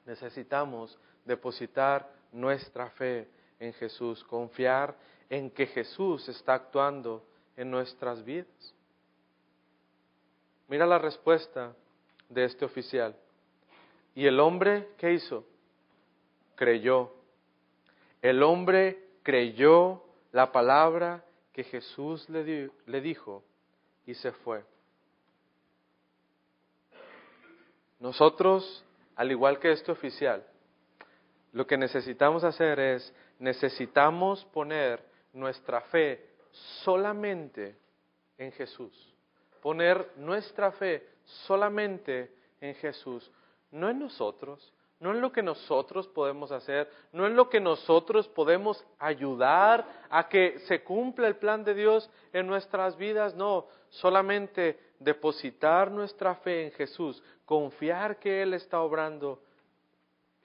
Necesitamos depositar nuestra fe en Jesús, confiar en que Jesús está actuando en nuestras vidas. Mira la respuesta de este oficial. Y el hombre, ¿qué hizo? Creyó. El hombre creyó la palabra que Jesús le, le dijo y se fue. Nosotros, al igual que este oficial, lo que necesitamos hacer es, necesitamos poner nuestra fe solamente en Jesús. Poner nuestra fe solamente en Jesús, no en nosotros, no en lo que nosotros podemos hacer, no en lo que nosotros podemos ayudar a que se cumpla el plan de Dios en nuestras vidas, no, solamente depositar nuestra fe en Jesús, confiar que Él está obrando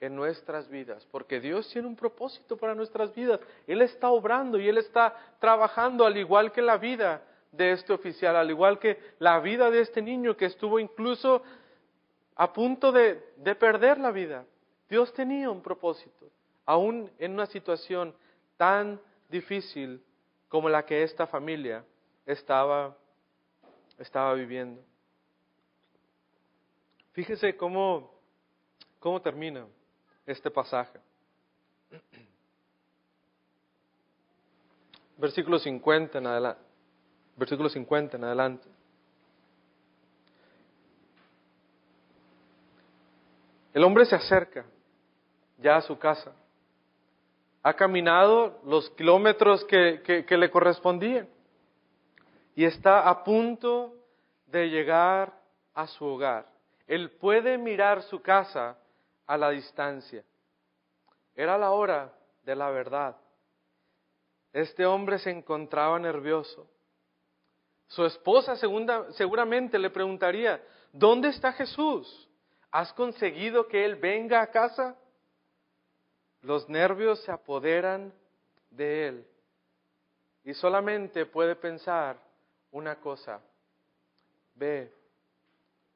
en nuestras vidas, porque Dios tiene un propósito para nuestras vidas, Él está obrando y Él está trabajando al igual que la vida de este oficial, al igual que la vida de este niño que estuvo incluso a punto de, perder la vida. Dios tenía un propósito, aún en una situación tan difícil como la que esta familia estaba, estaba viviendo. Fíjese cómo, cómo termina este pasaje. Versículo 50 en adelante. Versículo 50 en adelante. El hombre se acerca ya a su casa. Ha caminado los kilómetros que, le correspondían y está a punto de llegar a su hogar. Él puede mirar su casa a la distancia. Era la hora de la verdad. Este hombre se encontraba nervioso. Su esposa seguramente le preguntaría, ¿dónde está Jesús? ¿Has conseguido que Él venga a casa? Los nervios se apoderan de Él y solamente puede pensar una cosa, ve,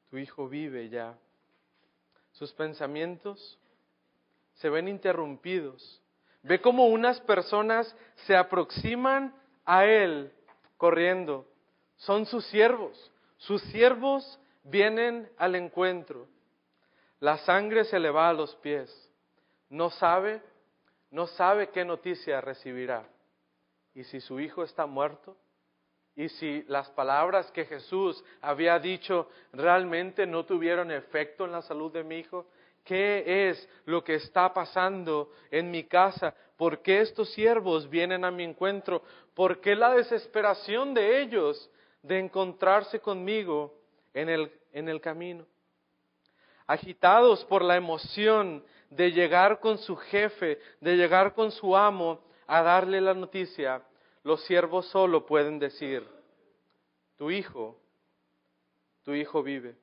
tu hijo vive ya. Sus pensamientos se ven interrumpidos. Ve cómo unas personas se aproximan a Él corriendo. Son sus siervos. Sus siervos vienen al encuentro. La sangre se le va a los pies. No sabe, no sabe qué noticia recibirá. Y si su hijo está muerto, y si las palabras que Jesús había dicho realmente no tuvieron efecto en la salud de mi hijo, ¿qué es lo que está pasando en mi casa? ¿Por qué estos siervos vienen a mi encuentro? ¿Por qué la desesperación de ellos de encontrarse conmigo en el, en el camino? agitados por la emoción de llegar con su jefe, de llegar con su amo a darle la noticia, los siervos solo pueden decir, tu hijo, tu hijo vive.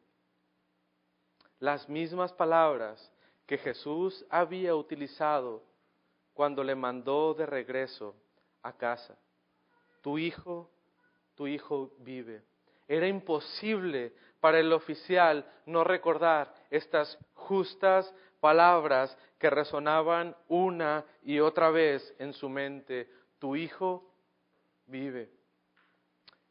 Las mismas palabras que Jesús había utilizado cuando le mandó de regreso a casa. Tu hijo, tu hijo vive. Era imposible para el oficial no recordar estas justas palabras que resonaban una y otra vez en su mente. Tu hijo vive.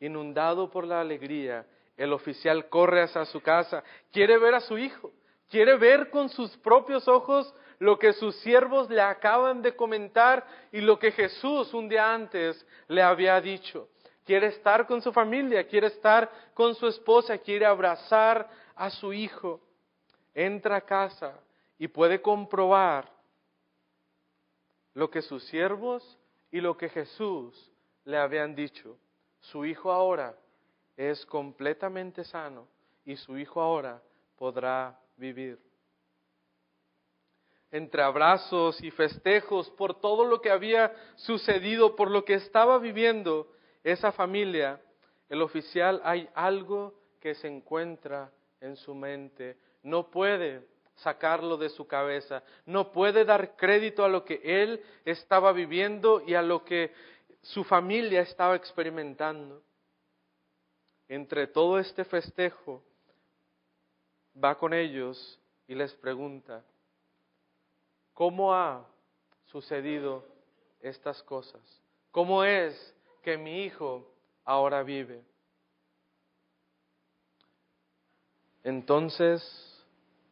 Inundado por la alegría, el oficial corre hacia su casa, quiere ver a su hijo, quiere ver con sus propios ojos lo que sus siervos le acaban de comentar y lo que Jesús un día antes le había dicho. Quiere estar con su familia, quiere estar con su esposa, quiere abrazar a su hijo. Entra a casa y puede comprobar lo que sus siervos y lo que Jesús le habían dicho. Su hijo ahora es completamente sano y su hijo ahora podrá vivir. Entre abrazos y festejos por todo lo que había sucedido, por lo que estaba viviendo esa familia, el oficial hay algo que se encuentra en su mente. No puede sacarlo de su cabeza, no puede dar crédito a lo que él estaba viviendo y a lo que su familia estaba experimentando. Entre todo este festejo, va con ellos y les pregunta, ¿cómo ha sucedido estas cosas? ¿Cómo es que mi hijo ahora vive? Entonces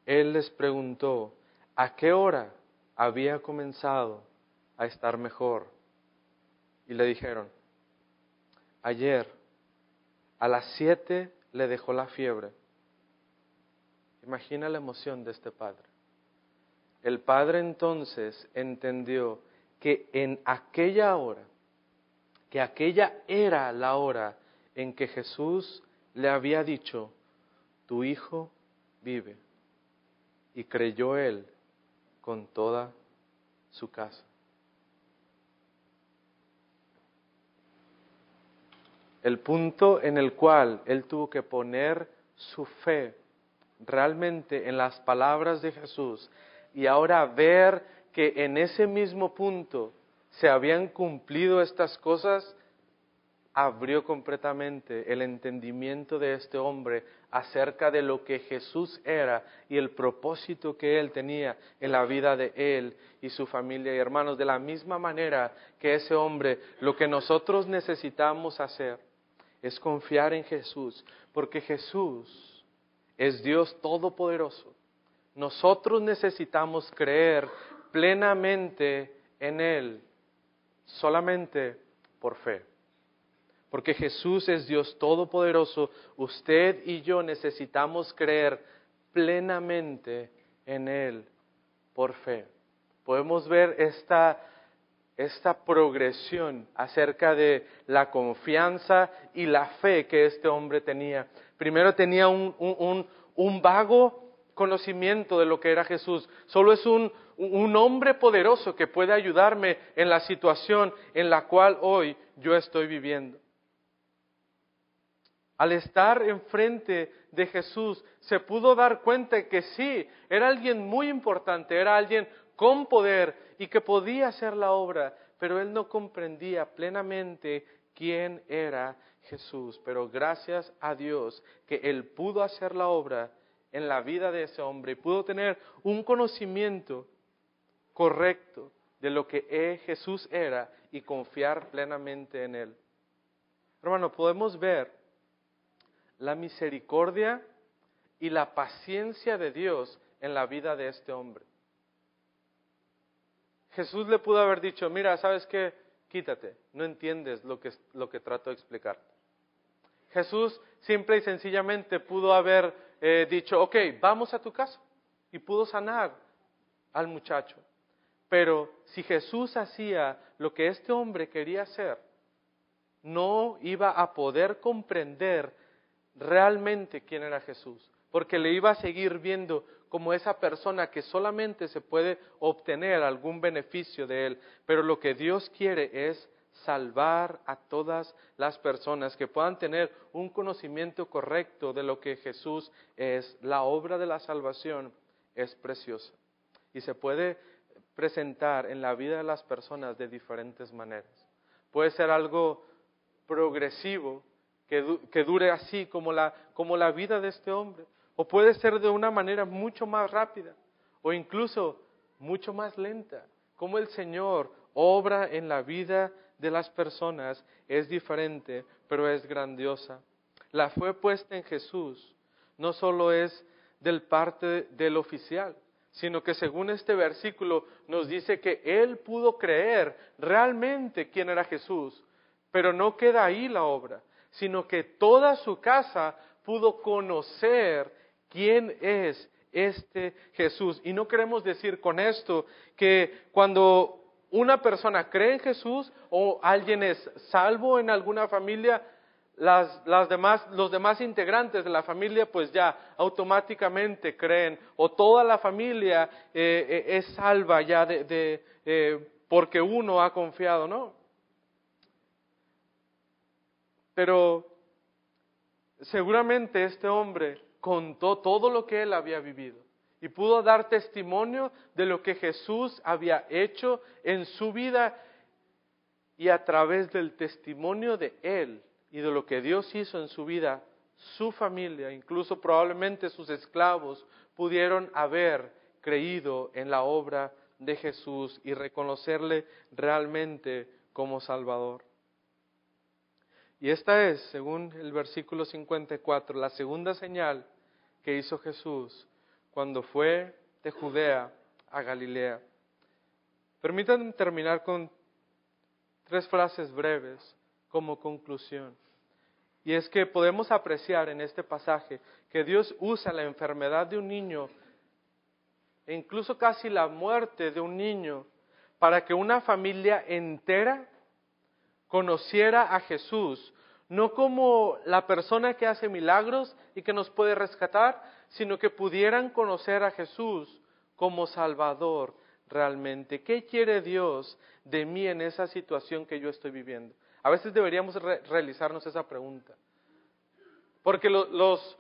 él les preguntó, ¿a qué hora había comenzado a estar mejor? Y le dijeron, ayer a las siete le dejó la fiebre. Imagina la emoción de este padre. El padre entonces entendió que en aquella hora, que aquella era la hora en que Jesús le había dicho, tu hijo vive. Y creyó él con toda su casa. El punto en el cual él tuvo que poner su fe realmente en las palabras de Jesús y ahora ver que en ese mismo punto se habían cumplido estas cosas, abrió completamente el entendimiento de este hombre acerca de lo que Jesús era y el propósito que él tenía en la vida de él y su familia y hermanos. De la misma manera que ese hombre, lo que nosotros necesitamos hacer es confiar en Jesús, porque Jesús es Dios todopoderoso. Nosotros necesitamos creer plenamente en Él, solamente por fe. Porque Jesús es Dios todopoderoso, usted y yo necesitamos creer plenamente en Él por fe. Podemos ver esta esta progresión acerca de la confianza y la fe que este hombre tenía. Primero tenía un, vago conocimiento de lo que era Jesús. Solo es un, un hombre poderoso que puede ayudarme en la situación en la cual hoy yo estoy viviendo. Al estar enfrente de Jesús, se pudo dar cuenta que sí, era alguien muy importante, era alguien con poder y que podía hacer la obra, pero él no comprendía plenamente quién era Jesús. Pero gracias a Dios que él pudo hacer la obra en la vida de ese hombre y pudo tener un conocimiento correcto de lo que Jesús era y confiar plenamente en él. Hermano, podemos ver la misericordia y la paciencia de Dios en la vida de este hombre. Jesús le pudo haber dicho, mira, ¿sabes qué? Quítate, no entiendes lo que, lo que trato de explicarte. Jesús simple y sencillamente pudo haber eh, dicho, ok, vamos a tu casa y pudo sanar al muchacho. Pero si Jesús hacía lo que este hombre quería hacer, no iba a poder comprender realmente quién era Jesús, porque le iba a seguir viendo como esa persona que solamente se puede obtener algún beneficio de él, pero lo que Dios quiere es salvar a todas las personas que puedan tener un conocimiento correcto de lo que Jesús es. La obra de la salvación es preciosa y se puede presentar en la vida de las personas de diferentes maneras. Puede ser algo progresivo, que, dure así como la, como la vida de este hombre, o puede ser de una manera mucho más rápida, o incluso mucho más lenta, como el Señor obra en la vida de las personas es diferente, pero es grandiosa. La fe puesta en Jesús no solo es del parte del oficial, sino que según este versículo nos dice que él pudo creer realmente quién era Jesús, pero no queda ahí la obra, sino que toda su casa pudo conocer quién es este Jesús. Y no queremos decir con esto que cuando una persona cree en Jesús o alguien es salvo en alguna familia, las, demás, los demás integrantes de la familia pues ya automáticamente creen o toda la familia eh, eh, es salva ya de, eh, porque uno ha confiado, ¿no? Pero seguramente este hombre contó todo lo que él había vivido y pudo dar testimonio de lo que Jesús había hecho en su vida y a través del testimonio de él y de lo que Dios hizo en su vida, su familia, incluso probablemente sus esclavos, pudieron haber creído en la obra de Jesús y reconocerle realmente como Salvador. Y esta es, según el versículo 54, la segunda señal que hizo Jesús cuando fue de Judea a Galilea. Permítanme terminar con tres frases breves como conclusión. Y es que podemos apreciar en este pasaje que Dios usa la enfermedad de un niño e incluso casi la muerte de un niño para que una familia entera conociera a Jesús, no como la persona que hace milagros y que nos puede rescatar, sino que pudieran conocer a Jesús como Salvador realmente. ¿Qué quiere Dios de mí en esa situación que yo estoy viviendo? A veces deberíamos realizarnos esa pregunta. Porque los,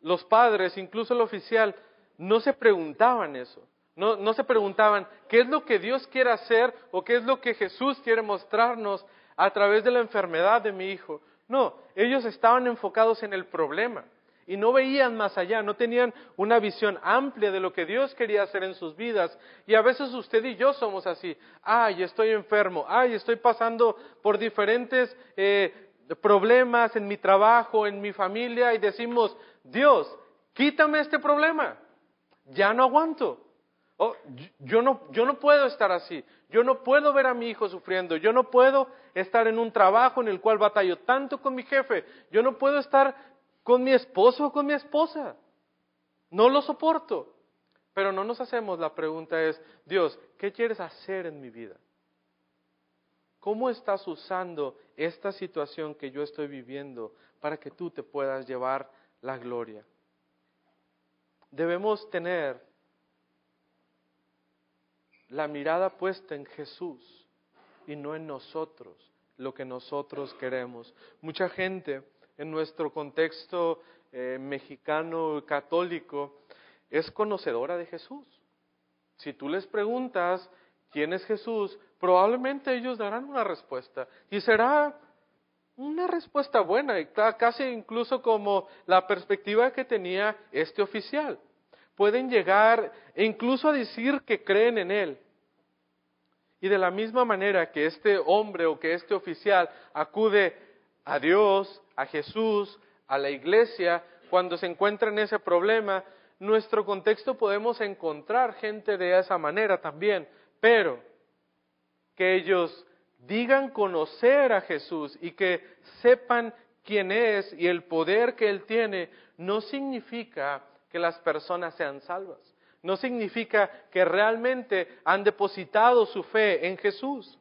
los padres, incluso el oficial, no se preguntaban eso. No, no se preguntaban qué es lo que Dios quiere hacer o qué es lo que Jesús quiere mostrarnos a través de la enfermedad de mi hijo. No, ellos estaban enfocados en el problema y no veían más allá, no tenían una visión amplia de lo que Dios quería hacer en sus vidas. Y a veces usted y yo somos así, ay, estoy enfermo, ay, estoy pasando por diferentes eh, problemas en mi trabajo, en mi familia, y decimos, Dios, quítame este problema, ya no aguanto. Oh, yo, no, yo no puedo estar así, yo no puedo ver a mi hijo sufriendo, yo no puedo estar en un trabajo en el cual batallo tanto con mi jefe, yo no puedo estar con mi esposo o con mi esposa. No lo soporto. Pero no nos hacemos la pregunta es, Dios, ¿qué quieres hacer en mi vida? ¿Cómo estás usando esta situación que yo estoy viviendo para que tú te puedas llevar la gloria? Debemos tener la mirada puesta en Jesús y no en nosotros, lo que nosotros queremos. Mucha gente en nuestro contexto eh, mexicano católico es conocedora de Jesús. Si tú les preguntas quién es Jesús, probablemente ellos darán una respuesta y será una respuesta buena, casi incluso como la perspectiva que tenía este oficial. Pueden llegar e incluso a decir que creen en Él. Y de la misma manera que este hombre o que este oficial acude a Dios, a Jesús, a la iglesia, cuando se encuentra en ese problema, nuestro contexto podemos encontrar gente de esa manera también, pero que ellos digan conocer a Jesús y que sepan quién es y el poder que Él tiene, no significa que las personas sean salvas. No significa que realmente han depositado su fe en Jesús.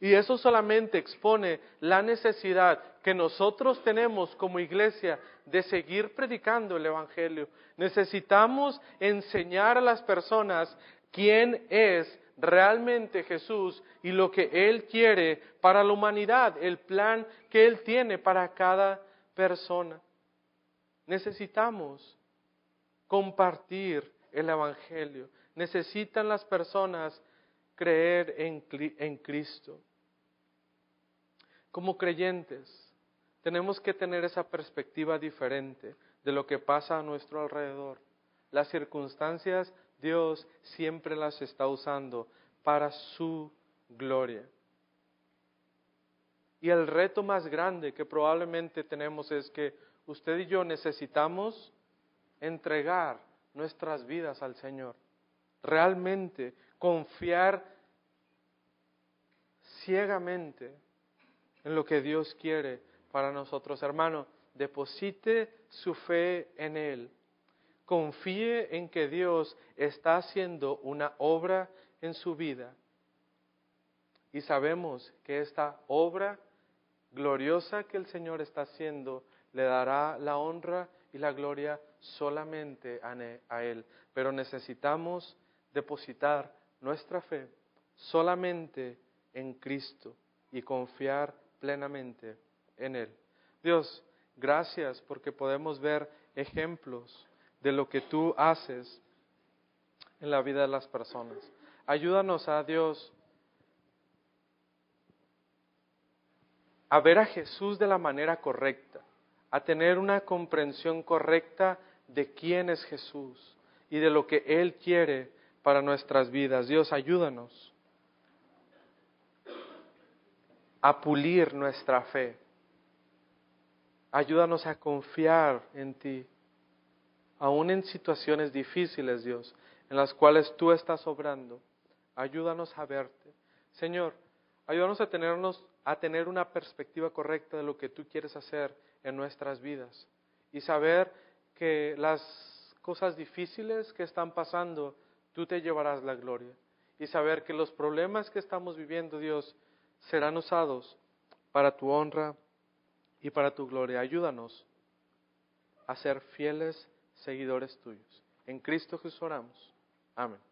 Y eso solamente expone la necesidad que nosotros tenemos como iglesia de seguir predicando el Evangelio. Necesitamos enseñar a las personas quién es realmente Jesús y lo que Él quiere para la humanidad, el plan que Él tiene para cada persona. Necesitamos compartir el Evangelio. Necesitan las personas creer en, en Cristo. Como creyentes, tenemos que tener esa perspectiva diferente de lo que pasa a nuestro alrededor. Las circunstancias Dios siempre las está usando para su gloria. Y el reto más grande que probablemente tenemos es que usted y yo necesitamos entregar nuestras vidas al Señor. Realmente confiar ciegamente en lo que Dios quiere para nosotros. Hermano, deposite su fe en Él. Confíe en que Dios está haciendo una obra en su vida. Y sabemos que esta obra gloriosa que el Señor está haciendo le dará la honra y la gloria solamente a Él. Pero necesitamos depositar nuestra fe solamente en Cristo y confiar plenamente en Él. Dios, gracias porque podemos ver ejemplos de lo que tú haces en la vida de las personas. Ayúdanos a Dios a ver a Jesús de la manera correcta, a tener una comprensión correcta de quién es Jesús y de lo que Él quiere para nuestras vidas. Dios, ayúdanos a pulir nuestra fe. Ayúdanos a confiar en ti, aún en situaciones difíciles, Dios, en las cuales tú estás obrando. Ayúdanos a verte. Señor, ayúdanos a, tenernos, a tener una perspectiva correcta de lo que tú quieres hacer en nuestras vidas y saber que las cosas difíciles que están pasando, tú te llevarás la gloria. Y saber que los problemas que estamos viviendo, Dios, serán usados para tu honra y para tu gloria. Ayúdanos a ser fieles seguidores tuyos. En Cristo Jesús oramos. Amén.